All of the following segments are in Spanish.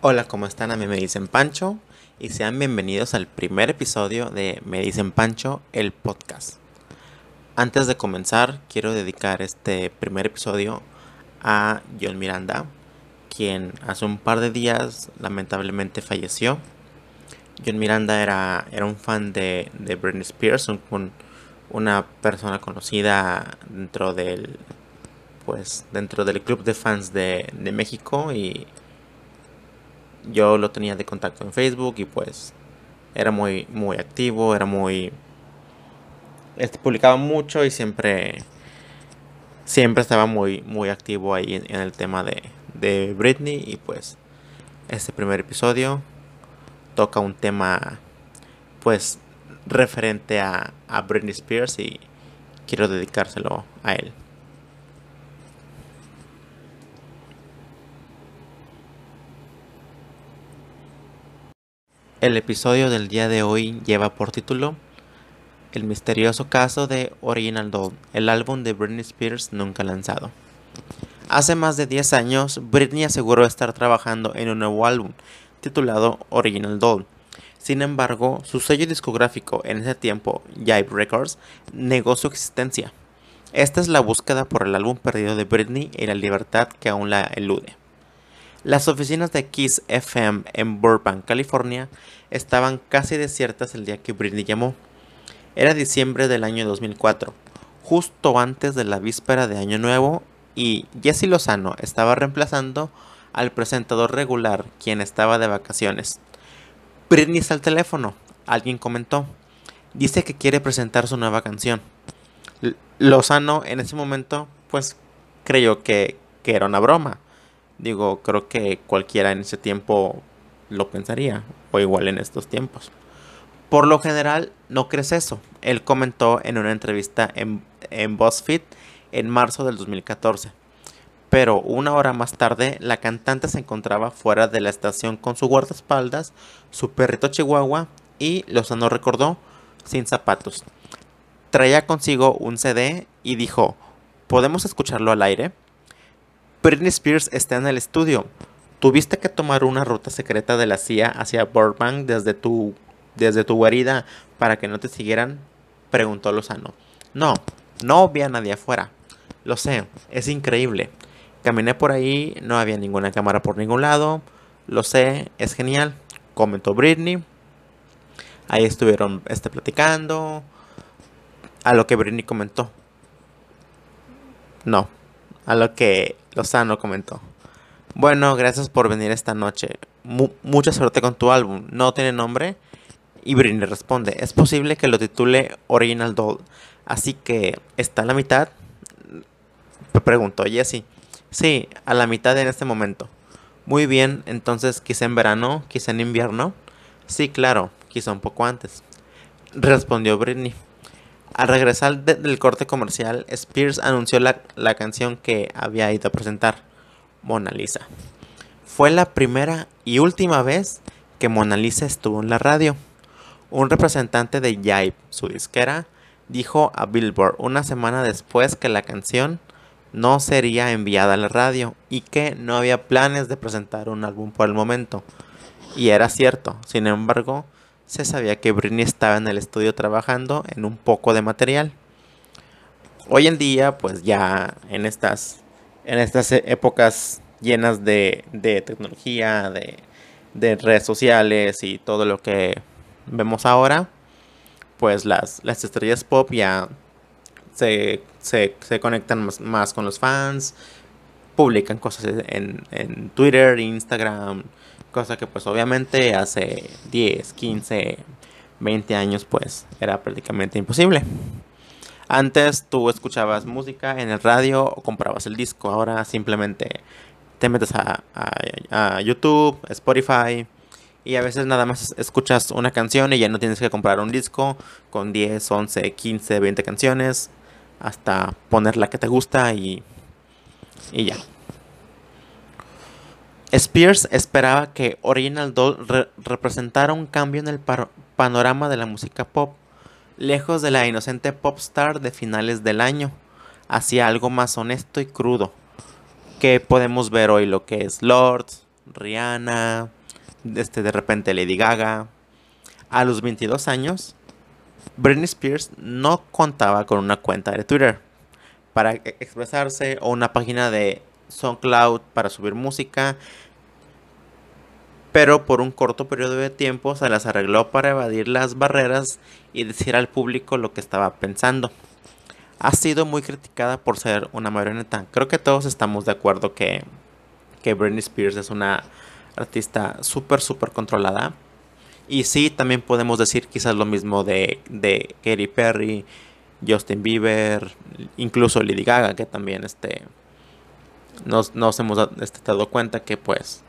Hola, ¿cómo están? A mí me dicen Pancho y sean bienvenidos al primer episodio de Me dicen Pancho, el podcast. Antes de comenzar, quiero dedicar este primer episodio a John Miranda, quien hace un par de días lamentablemente falleció. John Miranda era, era un fan de, de Britney Spears, un, una persona conocida dentro del pues dentro del club de fans de, de México y yo lo tenía de contacto en Facebook y pues era muy muy activo, era muy este, publicaba mucho y siempre siempre estaba muy muy activo ahí en, en el tema de, de Britney y pues este primer episodio toca un tema pues referente a, a Britney Spears y quiero dedicárselo a él. El episodio del día de hoy lleva por título El misterioso caso de Original Doll, el álbum de Britney Spears nunca lanzado. Hace más de 10 años, Britney aseguró estar trabajando en un nuevo álbum, titulado Original Doll. Sin embargo, su sello discográfico en ese tiempo, Jive Records, negó su existencia. Esta es la búsqueda por el álbum perdido de Britney y la libertad que aún la elude. Las oficinas de Kiss FM en Burbank, California, estaban casi desiertas el día que Britney llamó. Era diciembre del año 2004, justo antes de la víspera de Año Nuevo, y Jesse Lozano estaba reemplazando al presentador regular, quien estaba de vacaciones. Britney está al teléfono, alguien comentó. Dice que quiere presentar su nueva canción. Lozano en ese momento, pues, creyó que, que era una broma Digo, creo que cualquiera en ese tiempo lo pensaría, o igual en estos tiempos. Por lo general, no crees eso. Él comentó en una entrevista en, en BuzzFeed en marzo del 2014. Pero una hora más tarde, la cantante se encontraba fuera de la estación con su guardaespaldas, su perrito chihuahua y, Lozano recordó, sin zapatos. Traía consigo un CD y dijo, ¿podemos escucharlo al aire? Britney Spears está en el estudio. ¿Tuviste que tomar una ruta secreta de la CIA hacia Burbank desde tu, desde tu guarida para que no te siguieran? Preguntó Lozano. No, no vi a nadie afuera. Lo sé, es increíble. Caminé por ahí, no había ninguna cámara por ningún lado. Lo sé, es genial. Comentó Britney. Ahí estuvieron este, platicando. A lo que Britney comentó. No, a lo que Lozano comentó. Bueno, gracias por venir esta noche. mucha suerte con tu álbum. ¿No tiene nombre? Y Britney responde, es posible que lo titule Original Doll. Así que, ¿está a la mitad? Preguntó Jessie. Sí, a la mitad en este momento. Muy bien, entonces quizá en verano, quizá en invierno. Sí, claro, quizá un poco antes. Respondió Britney. Al regresar del corte comercial, Spears anunció la, la canción que había ido a presentar, Mona Lisa. Fue la primera y última vez que Mona Lisa estuvo en la radio. Un representante de Jive, su disquera, dijo a Billboard una semana después que la canción no sería enviada a la radio y que no había planes de presentar un álbum por el momento. Y era cierto, sin embargo, se sabía que Britney estaba en el estudio trabajando en un poco de material. Hoy en día, pues ya en estas, en estas épocas llenas de, de tecnología, de, de, redes sociales y todo lo que vemos ahora, pues las, las estrellas pop ya se, se, se conectan más, más, con los fans, publican cosas en, en Twitter, Instagram, Cosa que pues obviamente hace 10, 15, 20 años pues era prácticamente imposible. Antes tú escuchabas música en el radio o comprabas el disco. Ahora simplemente te metes a, a, YouTube, Spotify y a veces nada más escuchas una canción y ya no tienes que comprar un disco con 10, 11, 15, 20 canciones hasta poner la que te gusta y, y ya. Spears esperaba que Original Doll representara un cambio en el panorama de la música pop, lejos de la inocente pop star de finales del año, hacia algo más honesto y crudo, que podemos ver hoy lo que es Lords, Rihanna, este, de repente Lady Gaga. A los 22 años, Britney Spears no contaba con una cuenta de Twitter para e-, expresarse o una página de SoundCloud para subir música, pero por un corto periodo de tiempo se las arregló para evadir las barreras y decir al público lo que estaba pensando. Ha sido muy criticada por ser una marioneta. Creo que todos estamos de acuerdo que, que Britney Spears es una artista súper, súper controlada. Y sí, también podemos decir quizás lo mismo de, de Katy Perry, Justin Bieber, incluso Lady Gaga, que también este, nos, nos hemos este, dado cuenta que pues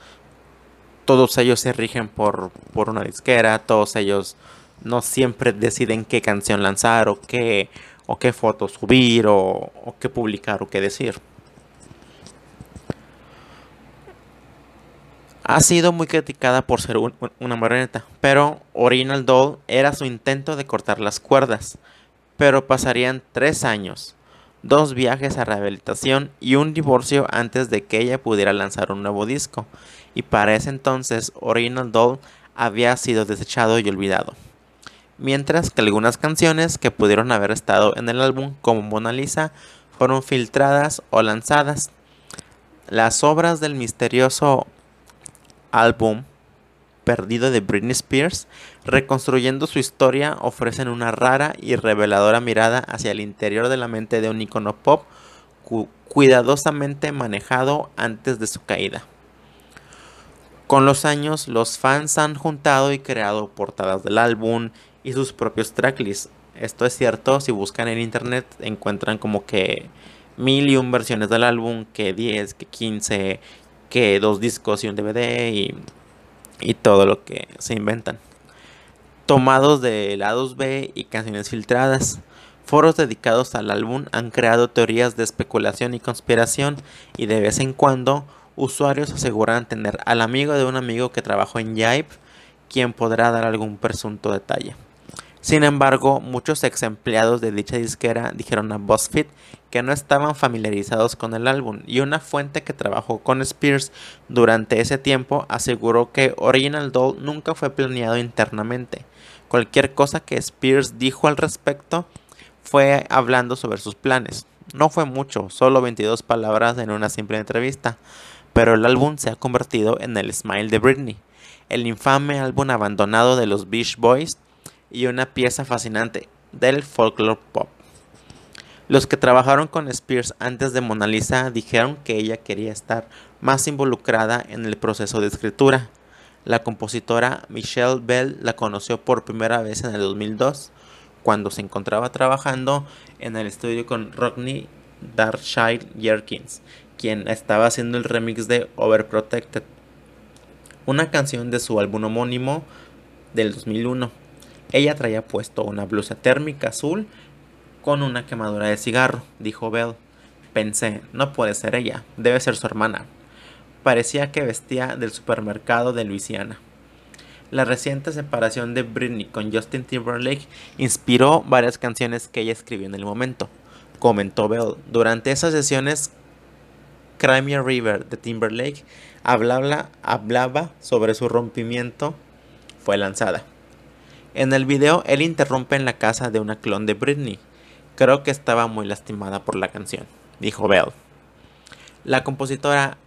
todos ellos se rigen por, por una disquera, todos ellos no siempre deciden qué canción lanzar o qué, o qué fotos subir o, o qué publicar o qué decir. Ha sido muy criticada por ser una marioneta, pero Original Doll era su intento de cortar las cuerdas pero pasarían tres años, dos viajes a rehabilitación y un divorcio antes de que ella pudiera lanzar un nuevo disco, y para ese entonces Original Doll había sido desechado y olvidado. Mientras que algunas canciones que pudieron haber estado en el álbum como Mona Lisa fueron filtradas o lanzadas. Las obras del misterioso álbum perdido de Britney Spears, reconstruyendo su historia, ofrecen una rara y reveladora mirada hacia el interior de la mente de un icono pop cuidadosamente manejado antes de su caída. Con los años, los fans han juntado y creado portadas del álbum y sus propios tracklists. Esto es cierto, si buscan en internet encuentran como que mil y un versiones del álbum, que 10, que 15, que dos discos y un DVD y y todo lo que se inventan. Tomados de lados B y canciones filtradas. Foros dedicados al álbum han creado teorías de especulación y conspiración y de vez en cuando usuarios aseguran tener al amigo de un amigo que trabajó en Jive quien podrá dar algún presunto detalle. Sin embargo, muchos ex empleados de dicha disquera dijeron a BuzzFeed que no estaban familiarizados con el álbum y una fuente que trabajó con Spears durante ese tiempo aseguró que Original Doll nunca fue planeado internamente. Cualquier cosa que Spears dijo al respecto fue hablando sobre sus planes. No fue mucho, solo 22 palabras en una simple entrevista, pero el álbum se ha convertido en el Smile de Britney, el infame álbum abandonado de los Beach Boys y una pieza fascinante del folklore pop. Los que trabajaron con Spears antes de Mona Lisa dijeron que ella quería estar más involucrada en el proceso de escritura. La compositora Michelle Bell la conoció por primera vez en el 2002, cuando se encontraba trabajando en el estudio con Rodney Darkshire Jerkins, quien estaba haciendo el remix de Overprotected, una canción de su álbum homónimo del 2001. Ella traía puesto una blusa térmica azul con una quemadura de cigarro, dijo Bell. Pensé, no puede ser ella, debe ser su hermana. Parecía que vestía del supermercado de Luisiana. La reciente separación de Britney con Justin Timberlake inspiró varias canciones que ella escribió en el momento, comentó Bell. Durante esas sesiones, Crimea River de Timberlake hablaba, hablaba sobre su rompimiento, fue lanzada. En el video, él interrumpe en la casa de una clon de Britney. Creo que estaba muy lastimada por la canción, dijo Bell. La compositora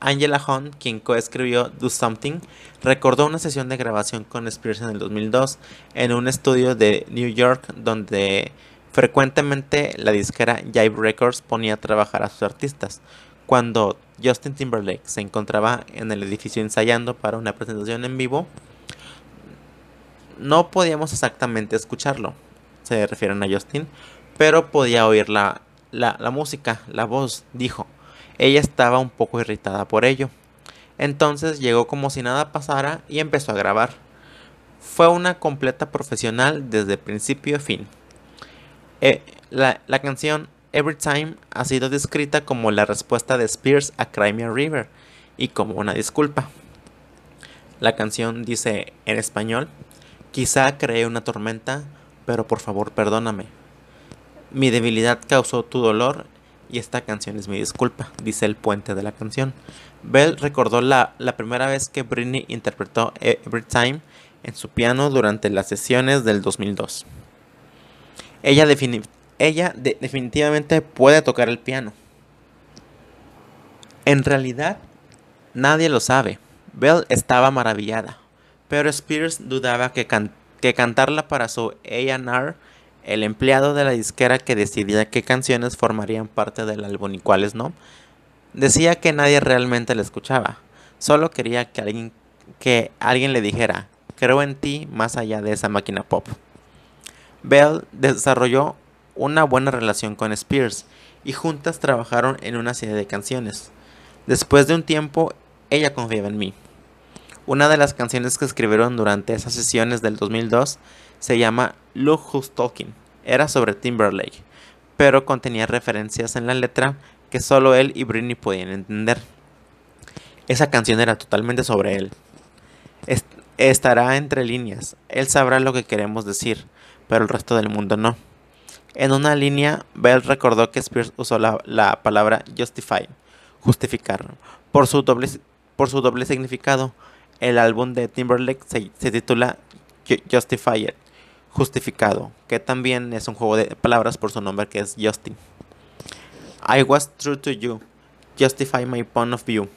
Angela Hunt, quien coescribió Do Something, recordó una sesión de grabación con Spears en el 2002 en un estudio de New York donde frecuentemente la disquera Jive Records ponía a trabajar a sus artistas. Cuando Justin Timberlake se encontraba en el edificio ensayando para una presentación en vivo, no podíamos exactamente escucharlo, se refieren a Justin, pero podía oír la, la, música, la voz, dijo. Ella estaba un poco irritada por ello. Entonces llegó como si nada pasara y empezó a grabar. Fue una completa profesional desde principio a fin. Eh, la, la, canción Every Time ha sido descrita como la respuesta de Spears a Crimea River y como una disculpa. La canción dice en español, Quizá creé una tormenta, pero por favor perdóname. Mi debilidad causó tu dolor y esta canción es mi disculpa, dice el puente de la canción. Bell recordó la, la primera vez que Britney interpretó Every Time en su piano durante las sesiones del 2002. Ella, ella definitivamente puede tocar el piano. En realidad, nadie lo sabe. Bell estaba maravillada, pero Spears dudaba que, cantarla para su A&R el empleado de la disquera que decidía qué canciones formarían parte del álbum y cuáles no, decía que nadie realmente le escuchaba. Solo quería que alguien, que alguien le dijera, creo en ti más allá de esa máquina pop. Bell desarrolló una buena relación con Spears y juntas trabajaron en una serie de canciones. Después de un tiempo, ella confiaba en mí. Una de las canciones que escribieron durante esas sesiones del 2002 se llama Look Who's Talking. Era sobre Timberlake, pero contenía referencias en la letra que solo él y Britney podían entender. Esa canción era totalmente sobre él. estará entre líneas. Él sabrá lo que queremos decir, pero el resto del mundo no. En una línea, Bell recordó que Spears usó la, palabra justify, justificar, por su doble, por su doble significado. El álbum de Timberlake se, titula Justified, justificado, que también es un juego de palabras por su nombre que es Justin. I was true to you, justify my point of view.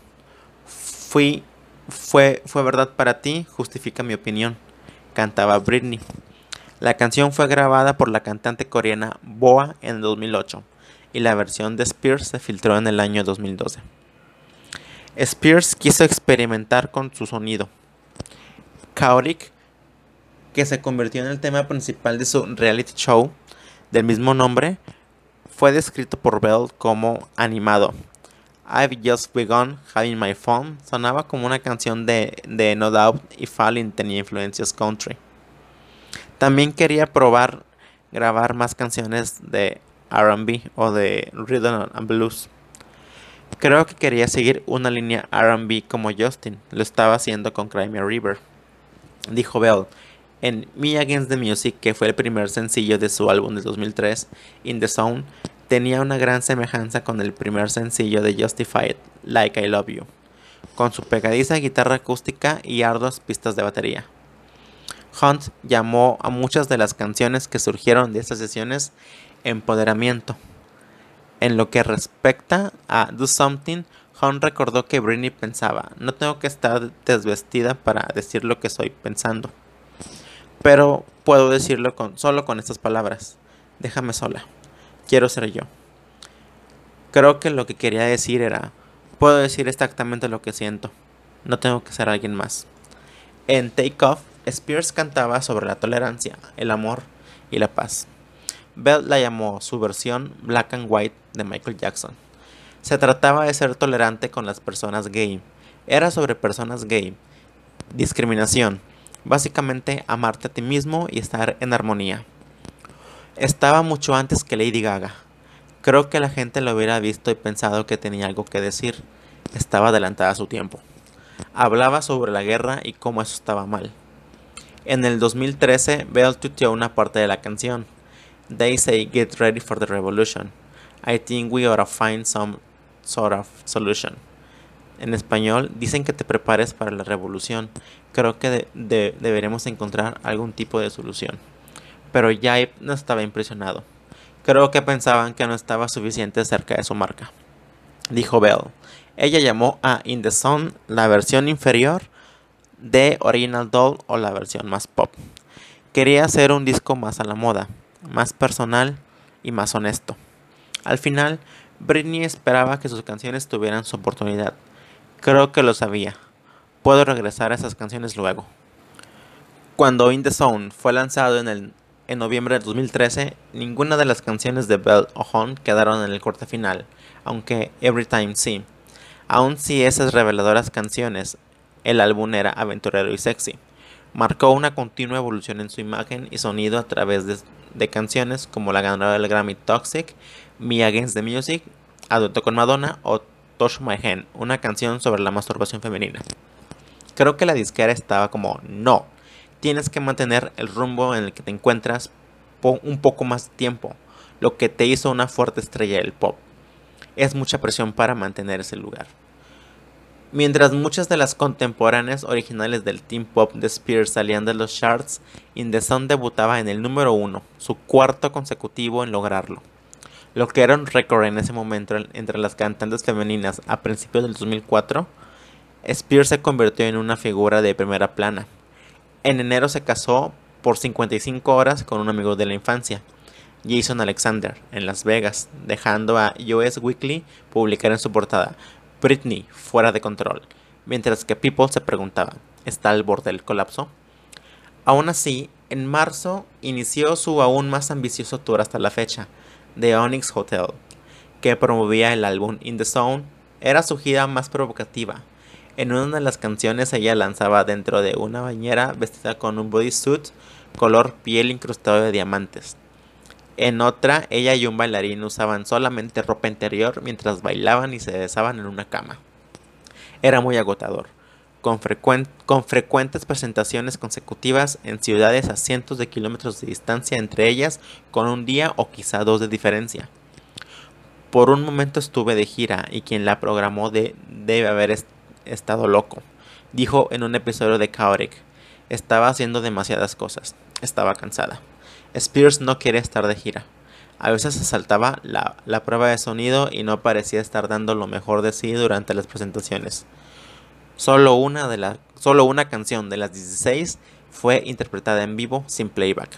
Fui, fue, fue verdad para ti, justifica mi opinión, cantaba Britney. La canción fue grabada por la cantante coreana Boa en 2008 y la versión de Spears se filtró en el año 2012. Spears quiso experimentar con su sonido. Chaotic que se convirtió en el tema principal de su reality show del mismo nombre, fue descrito por Bell como animado. I've Just Begun Having My Fun sonaba como una canción de, de No Doubt y Falling tenía influencias country. También quería probar grabar más canciones de RB o de Rhythm and Blues. Creo que quería seguir una línea RB como Justin, lo estaba haciendo con Crimea River. Dijo Bell, en Me Against the Music, que fue el primer sencillo de su álbum de 2003, In the Zone, tenía una gran semejanza con el primer sencillo de Justified, Like I Love You, con su pegadiza guitarra acústica y arduas pistas de batería. Hunt llamó a muchas de las canciones que surgieron de estas sesiones empoderamiento. En lo que respecta a Do Something, Hunt recordó que Britney pensaba, no tengo que estar desvestida para decir lo que estoy pensando. Pero puedo decirlo con, solo con estas palabras. Déjame sola. Quiero ser yo. Creo que lo que quería decir era, puedo decir exactamente lo que siento. No tengo que ser alguien más. En Take Off, Spears cantaba sobre la tolerancia, el amor y la paz. Bell la llamó su versión Black and White de Michael Jackson. Se trataba de ser tolerante con las personas gay. Era sobre personas gay. Discriminación, Básicamente amarte a ti mismo y estar en armonía. Estaba mucho antes que Lady Gaga. Creo que la gente lo hubiera visto y pensado que tenía algo que decir. Estaba adelantada a su tiempo. Hablaba sobre la guerra y cómo eso estaba mal. En el 2013, Bell tuiteó una parte de la canción. They say get ready for the revolution. I think we ought to find some sort of solution en español dicen que te prepares para la revolución. Creo que deberemos encontrar algún tipo de solución. Pero Yaip no estaba impresionado. Creo que pensaban que no estaba suficiente cerca de su marca. Dijo Bell. Ella llamó a In the Sun la versión inferior de Original Doll o la versión más pop. Quería hacer un disco más a la moda, más personal y más honesto. Al final, Britney esperaba que sus canciones tuvieran su oportunidad, Creo que lo sabía. Puedo regresar a esas canciones luego. Cuando In The Zone fue lanzado en, el, en noviembre de 2013, ninguna de las canciones de Bell o quedaron en el corte final, aunque Every Time sí. Aun si esas reveladoras canciones, el álbum era aventurero y sexy. Marcó una continua evolución en su imagen y sonido a través de, de canciones como la ganadora del Grammy Toxic, Me Against the Music, Adulto con Madonna o Touch My Hand, una canción sobre la masturbación femenina. Creo que la disquera estaba como, no, tienes que mantener el rumbo en el que te encuentras un poco más tiempo, lo que te hizo una fuerte estrella del pop. Es mucha presión para mantener ese lugar. Mientras muchas de las contemporáneas originales del Team Pop de Spears salían de los charts, In The debutaba en el número uno, su cuarto consecutivo en lograrlo. Lo que era un récord en ese momento entre las cantantes femeninas a principios del 2004, Spears se convirtió en una figura de primera plana. En enero se casó por 55 horas con un amigo de la infancia, Jason Alexander, en Las Vegas, dejando a US Weekly publicar en su portada Britney fuera de control, mientras que People se preguntaba, ¿está al borde del colapso? Aún así, en marzo inició su aún más ambicioso tour hasta la fecha, The Onyx Hotel, que promovía el álbum In the Zone, era su gira más provocativa. En una de las canciones ella lanzaba dentro de una bañera vestida con un bodysuit color piel incrustado de diamantes. En otra, ella y un bailarín usaban solamente ropa interior mientras bailaban y se besaban en una cama. Era muy agotador, con, frecuentes presentaciones consecutivas en ciudades a cientos de kilómetros de distancia entre ellas, con un día o quizá dos de diferencia. Por un momento estuve de gira y quien la programó de, debe haber estado loco, dijo en un episodio de Chaotic. Estaba haciendo demasiadas cosas, estaba cansada. Spears no quería estar de gira. A veces se saltaba la, prueba de sonido y no parecía estar dando lo mejor de sí durante las presentaciones. Solo una, de solo una canción de las 16 fue interpretada en vivo sin playback.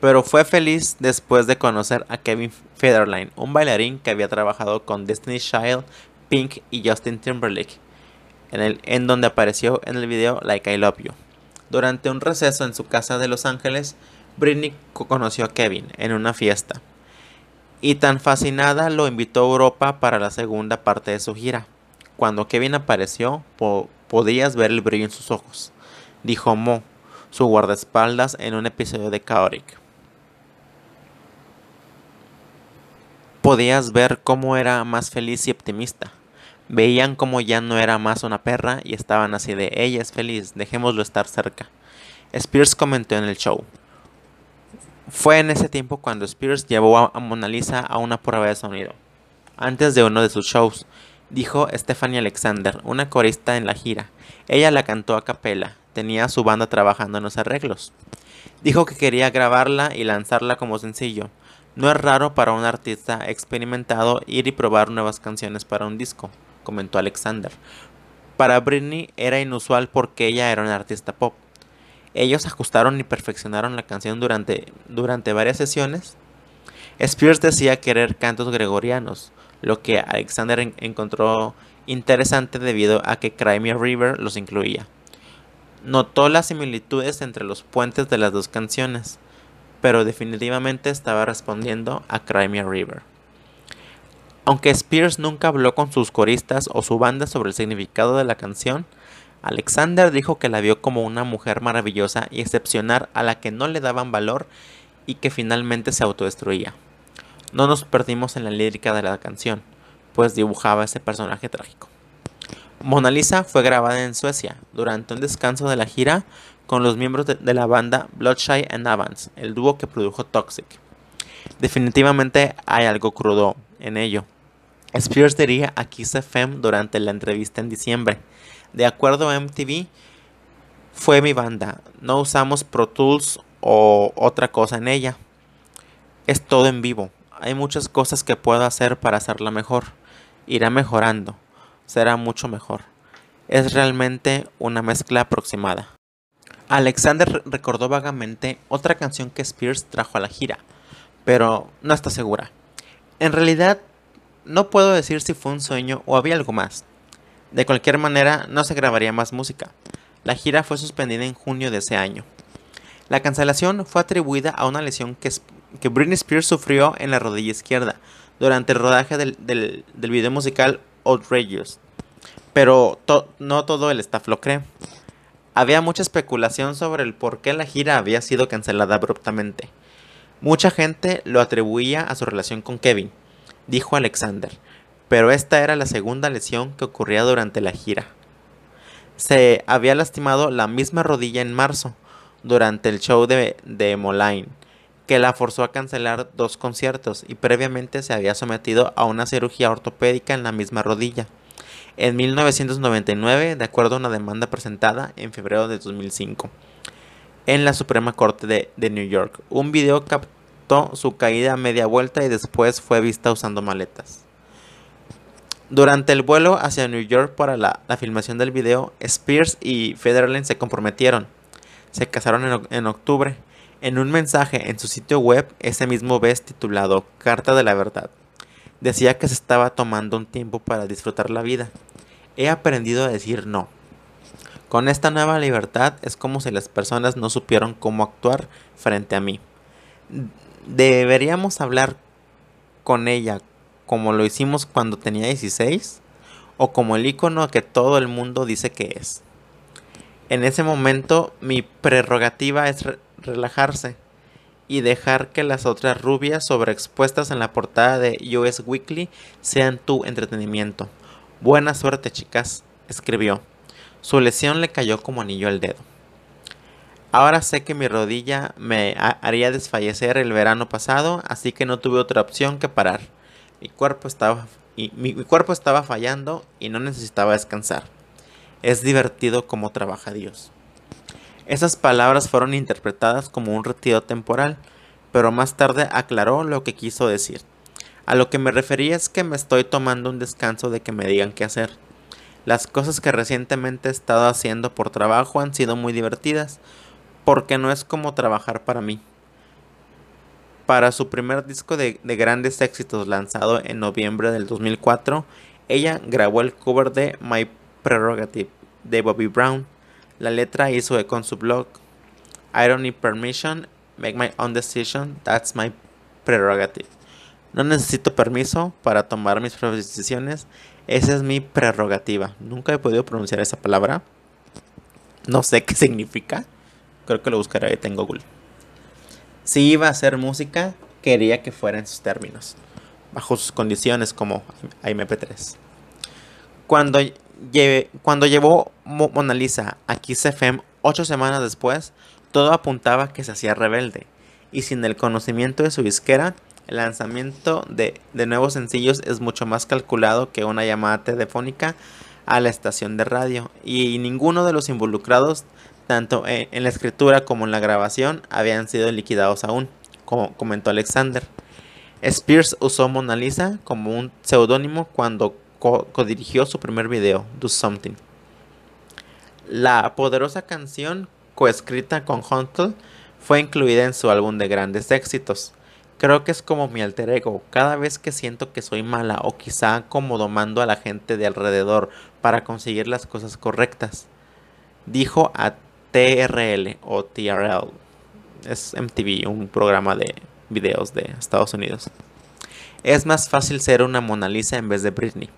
Pero fue feliz después de conocer a Kevin Federline, un bailarín que había trabajado con Destiny Child, Pink y Justin Timberlake, en, el, en donde apareció en el video Like I Love You. Durante un receso en su casa de Los Ángeles, Britney conoció a Kevin en una fiesta y tan fascinada lo invitó a Europa para la segunda parte de su gira. Cuando Kevin apareció, podías ver el brillo en sus ojos, dijo Mo, su guardaespaldas, en un episodio de Chaotic. Podías ver cómo era más feliz y optimista. Veían como ya no era más una perra y estaban así de ella es feliz, dejémoslo estar cerca. Spears comentó en el show. Fue en ese tiempo cuando Spears llevó a Mona Lisa a una prueba de sonido. Antes de uno de sus shows, dijo Stephanie Alexander, una corista en la gira. Ella la cantó a capela, tenía su banda trabajando en los arreglos. Dijo que quería grabarla y lanzarla como sencillo. No es raro para un artista experimentado ir y probar nuevas canciones para un disco, comentó Alexander. Para Britney era inusual porque ella era una artista pop. Ellos ajustaron y perfeccionaron la canción durante, durante varias sesiones. Spears decía querer cantos gregorianos, lo que Alexander encontró interesante debido a que Crimea River los incluía. Notó las similitudes entre los puentes de las dos canciones, pero definitivamente estaba respondiendo a Crimea River. Aunque Spears nunca habló con sus coristas o su banda sobre el significado de la canción, Alexander dijo que la vio como una mujer maravillosa y excepcional a la que no le daban valor y que finalmente se autodestruía. No nos perdimos en la lírica de la canción, pues dibujaba ese personaje trágico. Mona Lisa fue grabada en Suecia durante un descanso de la gira con los miembros de, la banda Bloodshy and Avance, el dúo que produjo Toxic. Definitivamente hay algo crudo en ello. Spears diría a Kiss FM durante la entrevista en diciembre de acuerdo a MTV, fue mi banda. No usamos Pro Tools o otra cosa en ella. Es todo en vivo. Hay muchas cosas que puedo hacer para hacerla mejor. Irá mejorando. Será mucho mejor. Es realmente una mezcla aproximada. Alexander recordó vagamente otra canción que Spears trajo a la gira, pero no está segura. En realidad, no puedo decir si fue un sueño o había algo más. De cualquier manera, no se grabaría más música. La gira fue suspendida en junio de ese año. La cancelación fue atribuida a una lesión que, Britney Spears sufrió en la rodilla izquierda durante el rodaje del, del, video musical Outrageous. Pero no todo el staff lo cree. Había mucha especulación sobre el por qué la gira había sido cancelada abruptamente. Mucha gente lo atribuía a su relación con Kevin, dijo Alexander, pero esta era la segunda lesión que ocurría durante la gira. Se había lastimado la misma rodilla en marzo, durante el show de, de Moline, que la forzó a cancelar dos conciertos y previamente se había sometido a una cirugía ortopédica en la misma rodilla. En 1999, de acuerdo a una demanda presentada en febrero de 2005 en la Suprema Corte de, de New York, un video captó su caída a media vuelta y después fue vista usando maletas. Durante el vuelo hacia New York para la, filmación del video, Spears y Federline se comprometieron. Se casaron en, en, octubre. En un mensaje en su sitio web, ese mismo mes titulado Carta de la Verdad, decía que se estaba tomando un tiempo para disfrutar la vida. He aprendido a decir no. Con esta nueva libertad es como si las personas no supieran cómo actuar frente a mí. Deberíamos hablar con ella como lo hicimos cuando tenía 16 o como el icono que todo el mundo dice que es. En ese momento mi prerrogativa es relajarse y dejar que las otras rubias sobreexpuestas en la portada de US Weekly sean tu entretenimiento. Buena suerte chicas, escribió. Su lesión le cayó como anillo al dedo. Ahora sé que mi rodilla me haría desfallecer el verano pasado, así que no tuve otra opción que parar. Mi cuerpo estaba, mi, cuerpo estaba fallando y no necesitaba descansar. Es divertido como trabaja Dios. Esas palabras fueron interpretadas como un retiro temporal, pero más tarde aclaró lo que quiso decir. A lo que me refería es que me estoy tomando un descanso de que me digan qué hacer. Las cosas que recientemente he estado haciendo por trabajo han sido muy divertidas, porque no es como trabajar para mí. Para su primer disco de, grandes éxitos lanzado en noviembre del 2004, ella grabó el cover de My Prerogative de Bobby Brown. La letra hizo eco en su blog. I don't need permission, make my own decision, that's my prerogative. No necesito permiso para tomar mis propias decisiones, esa es mi prerrogativa. Nunca he podido pronunciar esa palabra. No sé qué significa. Creo que lo buscaré en Google si iba a hacer música, quería que fuera en sus términos, bajo sus condiciones como MP3. Cuando, cuando llevó Mona Lisa a Kiss FM ocho semanas después, todo apuntaba que se hacía rebelde, y sin el conocimiento de su disquera, el lanzamiento de, nuevos sencillos es mucho más calculado que una llamada telefónica a la estación de radio, y ninguno de los involucrados tanto en, la escritura como en la grabación, habían sido liquidados aún, como comentó Alexander. Spears usó Mona Lisa como un seudónimo cuando codirigió su primer video, Do Something. La poderosa canción, coescrita con Huntle, fue incluida en su álbum de grandes éxitos. Creo que es como mi alter ego. Cada vez que siento que soy mala o quizá como domando a la gente de alrededor para conseguir las cosas correctas. Dijo a TRL o TRL. Es MTV, un programa de videos de Estados Unidos. Es más fácil ser una Mona Lisa en vez de Britney.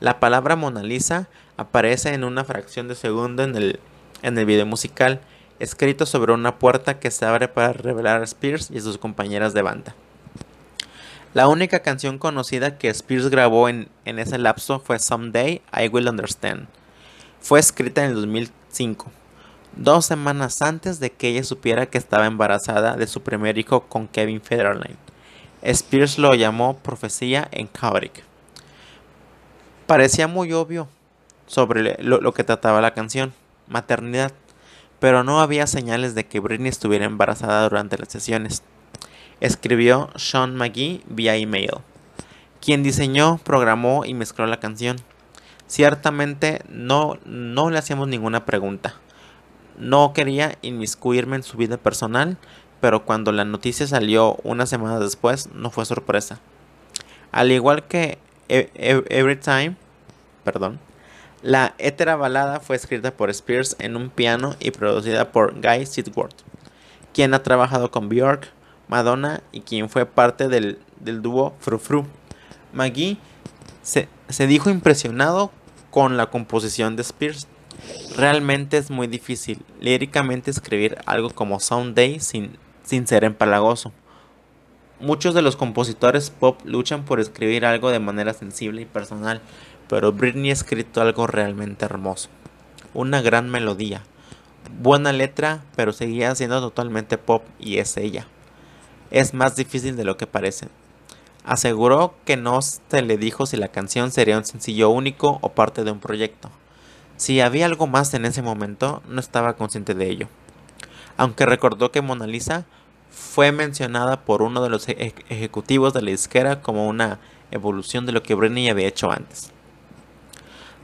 La palabra Mona Lisa aparece en una fracción de segundo en el, en el video musical, escrito sobre una puerta que se abre para revelar a Spears y a sus compañeras de banda. La única canción conocida que Spears grabó en, en ese lapso fue Someday I Will Understand. Fue escrita en el 2005 dos semanas antes de que ella supiera que estaba embarazada de su primer hijo con Kevin Federline. Spears lo llamó profecía en Kauric. Parecía muy obvio sobre lo, que trataba la canción, maternidad, pero no había señales de que Britney estuviera embarazada durante las sesiones. Escribió Sean McGee vía email, quien diseñó, programó y mezcló la canción. Ciertamente no, no le hacíamos ninguna pregunta. No quería inmiscuirme en su vida personal, pero cuando la noticia salió una semana después, no fue sorpresa. Al igual que e-, e-, Every Time, perdón, la hétera balada fue escrita por Spears en un piano y producida por Guy Sidworth, quien ha trabajado con Björk, Madonna y quien fue parte del, dúo Fru Fru. McGee se dijo impresionado con la composición de Spears Realmente es muy difícil líricamente escribir algo como Someday sin, sin ser empalagoso. Muchos de los compositores pop luchan por escribir algo de manera sensible y personal, pero Britney ha escrito algo realmente hermoso. Una gran melodía, buena letra, pero seguía siendo totalmente pop y es ella. es más difícil de lo que parece. Aseguró que no se le dijo si la canción sería un sencillo único o parte de un proyecto. Si había algo más en ese momento, no estaba consciente de ello. Aunque recordó que Mona Lisa fue mencionada por uno de los ejecutivos de la disquera como una evolución de lo que Britney había hecho antes.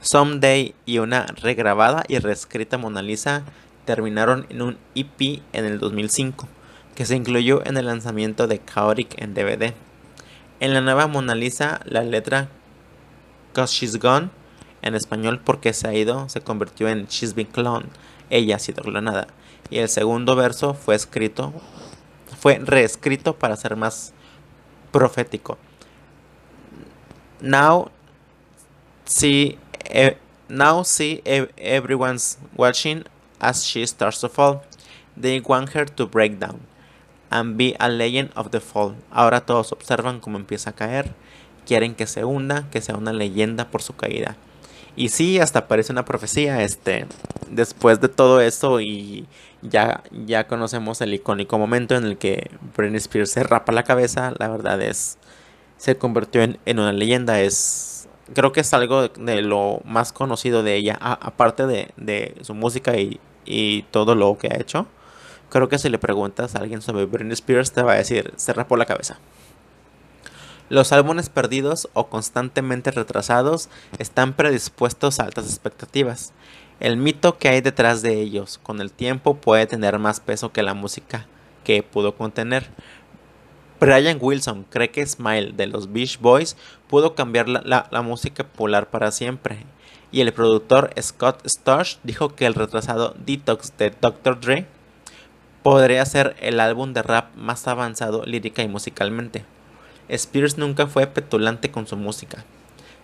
Someday y una regrabada y reescrita Mona Lisa terminaron en un EP en el 2005, que se incluyó en el lanzamiento de Chaotic en DVD. En la nueva Mona Lisa, la letra Cause She's Gone, en español porque se ha ido, se convirtió en She's Been Cloned, ella ha sido clonada. Y el segundo verso fue escrito, fue reescrito para ser más profético. Now see, e, now see everyone's watching as she starts to fall. They want her to break down and be a legend of the fall. Ahora todos observan cómo empieza a caer. Quieren que se hunda, que sea una leyenda por su caída. Y sí, hasta parece una profecía. Este, después de todo eso y ya, ya conocemos el icónico momento en el que Britney Spears se rapa la cabeza. La verdad es, se convirtió en, una leyenda. Es, creo que es algo de, lo más conocido de ella, aparte de, de su música y, y todo lo que ha hecho. Creo que si le preguntas a alguien sobre Britney Spears te va a decir, se rapó la cabeza. Los álbumes perdidos o constantemente retrasados están predispuestos a altas expectativas. El mito que hay detrás de ellos con el tiempo puede tener más peso que la música que pudo contener. Brian Wilson cree que Smile de los Beach Boys pudo cambiar la, música popular para siempre y el productor Scott Storch dijo que el retrasado Detox de Dr. Dre podría ser el álbum de rap más avanzado lírica y musicalmente. Spears nunca fue petulante con su música.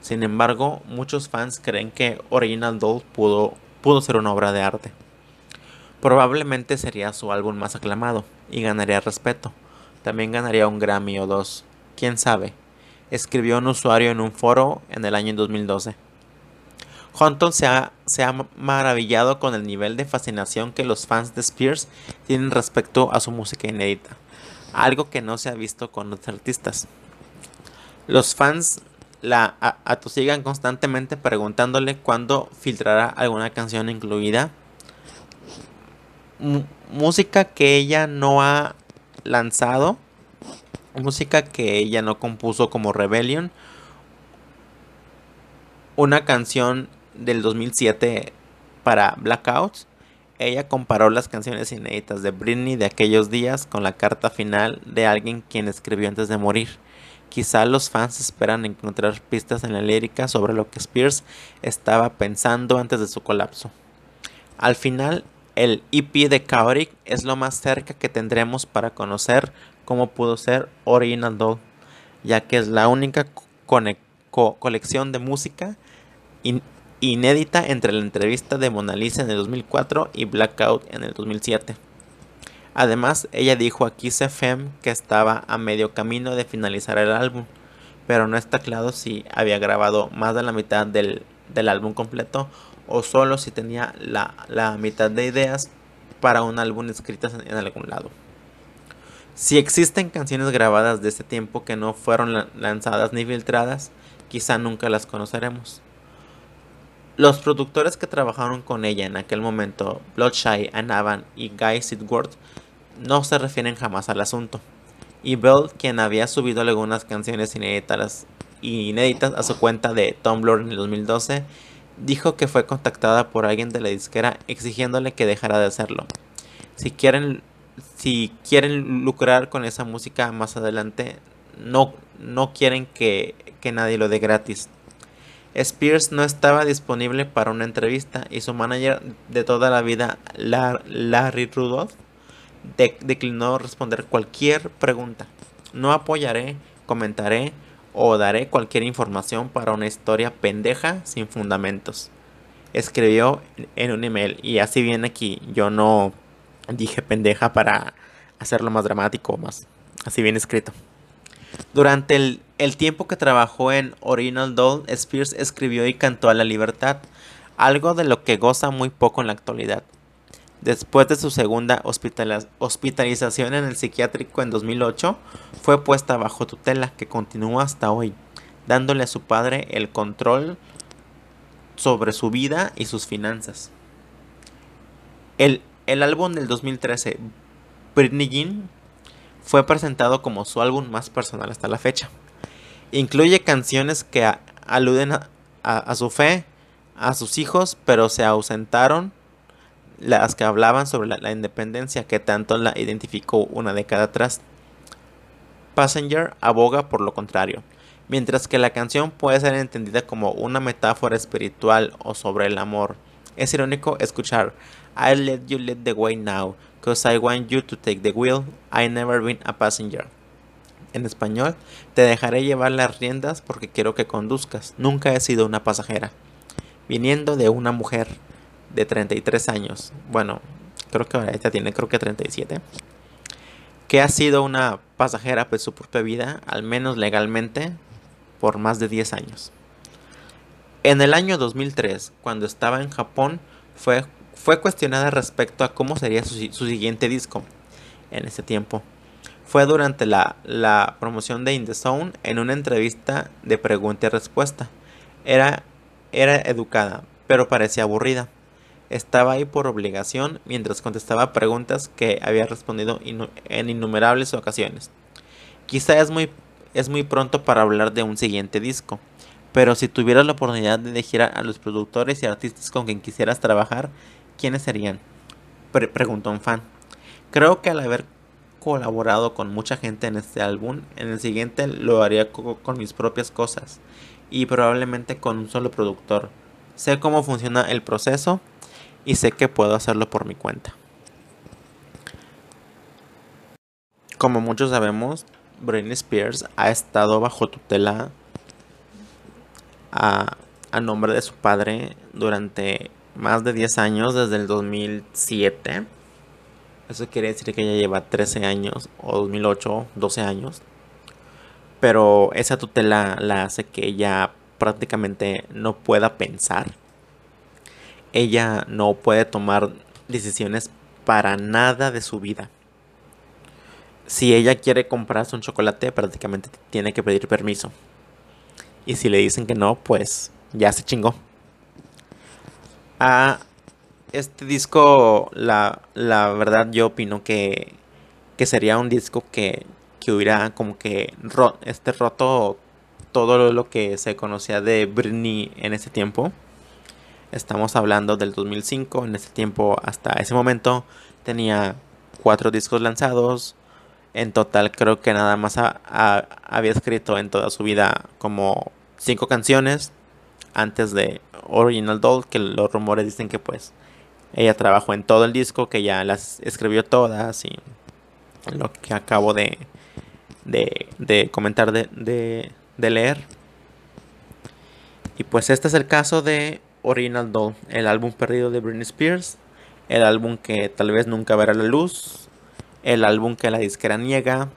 Sin embargo, muchos fans creen que Original Doll pudo, ser una obra de arte. Probablemente sería su álbum más aclamado y ganaría respeto. También ganaría un Grammy o dos. ¿Quién sabe? Escribió un usuario en un foro en el año 2012. Hunton se ha maravillado con el nivel de fascinación que los fans de Spears tienen respecto a su música inédita, algo que no se ha visto con otros artistas. Los fans la atosigan constantemente preguntándole cuándo filtrará alguna canción incluida. música que ella no ha lanzado, música que ella no compuso como Rebellion, una canción del 2007 para Blackouts, ella comparó las canciones inéditas de Britney de aquellos días con la carta final de alguien quien escribió antes de morir. Quizá los fans esperan encontrar pistas en la lírica sobre lo que Spears estaba pensando antes de su colapso. Al final, el EP de Chaotic es lo más cerca que tendremos para conocer cómo pudo ser Original Doll, ya que es la única colección de música inédita entre la entrevista de Mona Lisa en el 2004 y Blackout en el 2007. Además, ella dijo a Kiss FM que estaba a medio camino de finalizar el álbum, pero no está claro si había grabado más de la mitad del, álbum completo o solo si tenía la, mitad de ideas para un álbum escritas en, en, algún lado. Si existen canciones grabadas de este tiempo que no fueron lanzadas ni filtradas, quizá nunca las conoceremos. Los productores que trabajaron con ella en aquel momento, Bloodshy, Anavan y Guy Sidworth, no se refieren jamás al asunto. Y Bell, quien había subido algunas canciones inéditas, inéditas a su cuenta de Tumblr en el 2012, dijo que fue contactada por alguien de la disquera exigiéndole que dejara de hacerlo. Si quieren, lucrar con esa música más adelante, no, no quieren que, que nadie lo dé gratis. Spears no estaba disponible para una entrevista y su manager de toda la vida, Larry Rudolph, declinó responder cualquier pregunta. No apoyaré, comentaré o daré cualquier información para una historia pendeja sin fundamentos. Escribió en un email y así viene aquí. Yo no dije pendeja para hacerlo más dramático más. Así viene escrito. Durante el, tiempo que trabajó en Original Doll, Spears escribió y cantó a la libertad, algo de lo que goza muy poco en la actualidad. Después de su segunda hospitalización en el psiquiátrico en 2008, fue puesta bajo tutela que continúa hasta hoy, dándole a su padre el control sobre su vida y sus finanzas. El, el álbum del 2013, Britney fue presentado como su álbum más personal hasta la fecha. Incluye canciones que aluden a, su fe, a sus hijos, pero se ausentaron las que hablaban sobre la, independencia que tanto la identificó una década atrás. Passenger aboga por lo contrario, mientras que la canción puede ser entendida como una metáfora espiritual o sobre el amor. Es irónico escuchar I let you lead the way now, I want you to take the wheel, I never been a passenger. En español, te dejaré llevar las riendas porque quiero que conduzcas, nunca he sido una pasajera. Viniendo de una mujer de 33 años, bueno, creo que esta tiene creo que 37, que ha sido una pasajera de su propia vida, al menos legalmente, por más de 10 años. En el año 2003, cuando estaba en Japón, fue, fue cuestionada respecto a cómo sería su, siguiente disco en ese tiempo. Fue durante la, la, promoción de In The Zone en una entrevista de pregunta y respuesta. Era, era educada, pero parecía aburrida. Estaba ahí por obligación mientras contestaba preguntas que había respondido en innumerables ocasiones. Quizá es muy es muy pronto para hablar de un siguiente disco. Pero si tuvieras la oportunidad de elegir a, los productores y artistas con quien quisieras trabajar, ¿quiénes serían? preguntó un fan. Creo que al haber colaborado con mucha gente en este álbum, en el siguiente lo haría con mis propias cosas y probablemente con un solo productor. Sé cómo funciona el proceso y sé que puedo hacerlo por mi cuenta. Como muchos sabemos, Britney Spears ha estado bajo tutela a, nombre de su padre durante más de 10 años, desde el 2007. Eso quiere decir que ella lleva 13 años, o 2008, 12 años. Pero esa tutela la hace que ella prácticamente no pueda pensar. Ella no puede tomar decisiones para nada de su vida si ella quiere comprarse un chocolate, prácticamente tiene que pedir permiso. Y si le dicen que no, pues ya se chingó. A este disco, la, verdad, yo opino que, que sería un disco que, que hubiera como que este roto todo lo que se conocía de Britney en ese tiempo. Estamos hablando del 2005. En ese tiempo, hasta ese momento, tenía cuatro discos lanzados, en total creo que nada más había escrito en toda su vida como cinco canciones antes de Original Doll, que los rumores dicen que pues ella trabajó en todo el disco, que ya las escribió todas y lo que acabo de, de, comentar de, de, leer. Y pues este es el caso de Original Doll, el álbum perdido de Britney Spears, el álbum que tal vez nunca verá la luz, el álbum que la disquera niega,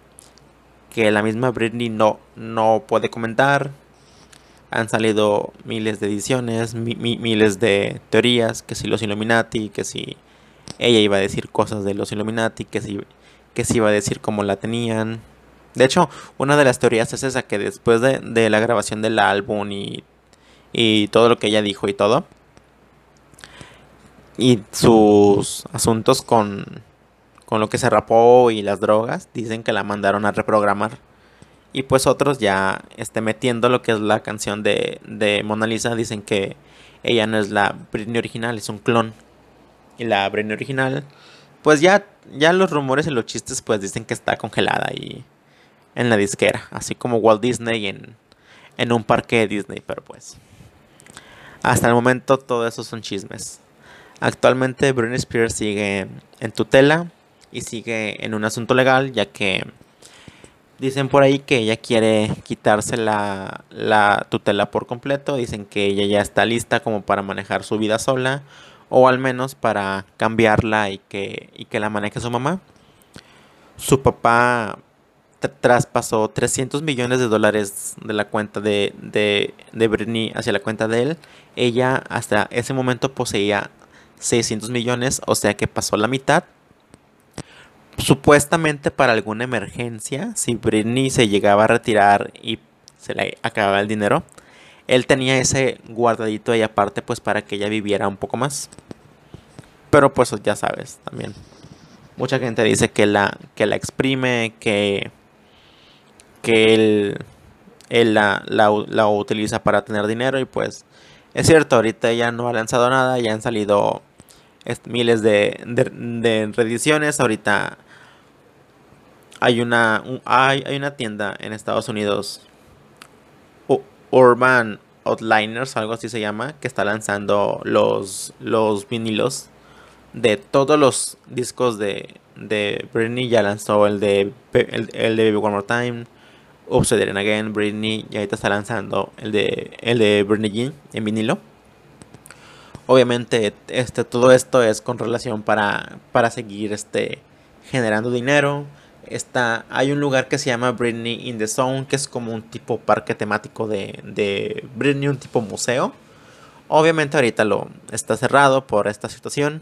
que la misma Britney no, no puede comentar. Han salido miles de ediciones, miles de teorías, que si los Illuminati, que si ella iba a decir cosas de los Illuminati, que si, que si iba a decir cómo la tenían. De hecho, una de las teorías es esa, que después de, de la grabación del álbum y, y todo lo que ella dijo y todo, y sus asuntos con con lo que se rapó y las drogas, dicen que la mandaron a reprogramar. Y pues otros ya este, metiendo lo que es la canción de, de Mona Lisa, dicen que ella no es la Britney original, es un clon. Y la Britney original, pues ya, ya los rumores y los chistes pues dicen que está congelada ahí en la disquera. Así como Walt Disney en, en un parque de Disney, pero pues... Hasta el momento todo eso son chismes. Actualmente Britney Spears sigue en tutela y sigue en un asunto legal ya que dicen por ahí que ella quiere quitarse la, la tutela por completo, dicen que ella ya está lista como para manejar su vida sola o al menos para cambiarla y que, y que la maneje su mamá. Su papá traspasó 300 millones de dólares de la cuenta de, de, de Britney hacia la cuenta de él. Ella hasta ese momento poseía 600 millones, o sea que pasó la mitad. Supuestamente para alguna emergencia, si Britney se llegaba a retirar y se le acababa el dinero, él tenía ese guardadito ahí aparte pues para que ella viviera un poco más. Pero pues ya sabes también. Mucha gente dice que la, que la exprime, que, que él, él la, la, utiliza para tener dinero y pues es cierto, ahorita ya no ha lanzado nada, ya han salido miles de, de, reediciones. Ahorita hay una, hay, hay una tienda en Estados Unidos Urban Outliners, algo así se llama, que está lanzando los, los vinilos de todos los discos de, de Britney. Ya lanzó el de, el, de Baby One More Time, Obsidian Again, Britney, y ahorita está lanzando el de, el de Britney Jean en vinilo. Obviamente, este, todo esto es con relación para, para seguir este, generando dinero está, hay un lugar que se llama Britney in the Zone, que es como un tipo parque temático de, de Britney, un tipo museo. Obviamente ahorita lo está cerrado por esta situación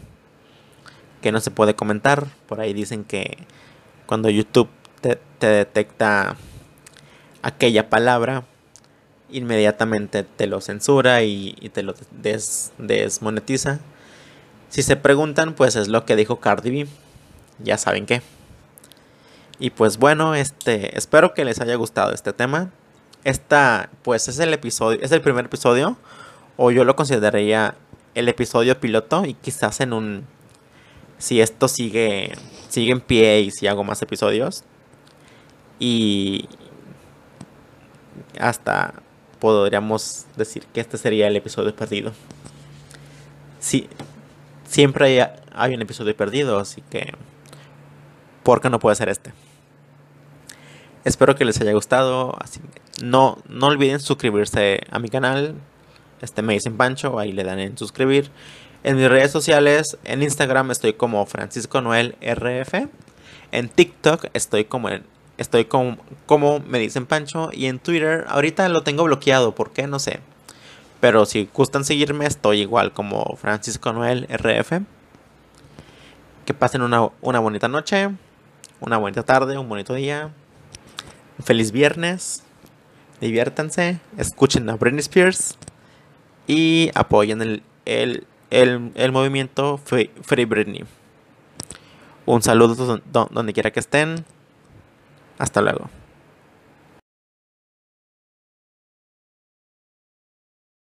que no se puede comentar. Por ahí dicen que cuando YouTube te, detecta aquella palabra, inmediatamente te lo censura y, te lo desmonetiza. Si se preguntan, pues es lo que dijo Cardi B. Ya saben qué. Y pues bueno, este, espero que les haya gustado este tema. Esta, pues es el episodio, es el primer episodio, o yo lo consideraría el episodio piloto y quizás en un, si esto sigue, sigue en pie y si hago más episodios y hasta podríamos decir que este sería el episodio perdido. Sí, siempre hay, hay un episodio perdido, así que ¿por qué no puede ser este? Espero que les haya gustado. No, no olviden suscribirse a mi canal. Este me dicen Pancho, ahí le dan en suscribir. En mis redes sociales, en Instagram estoy como Francisco Noel RF. En TikTok estoy como estoy como me dicen Pancho. Y en Twitter, ahorita lo tengo bloqueado, ¿por qué? No sé. Pero si gustan seguirme, estoy igual como Francisco Noel RF. Que pasen una, una bonita noche, una bonita tarde, un bonito día. Feliz viernes. Diviértanse. Escuchen a Britney Spears. Y apoyen el, el, el, el movimiento Free, Britney. Un saludo donde quiera que estén. Hasta luego.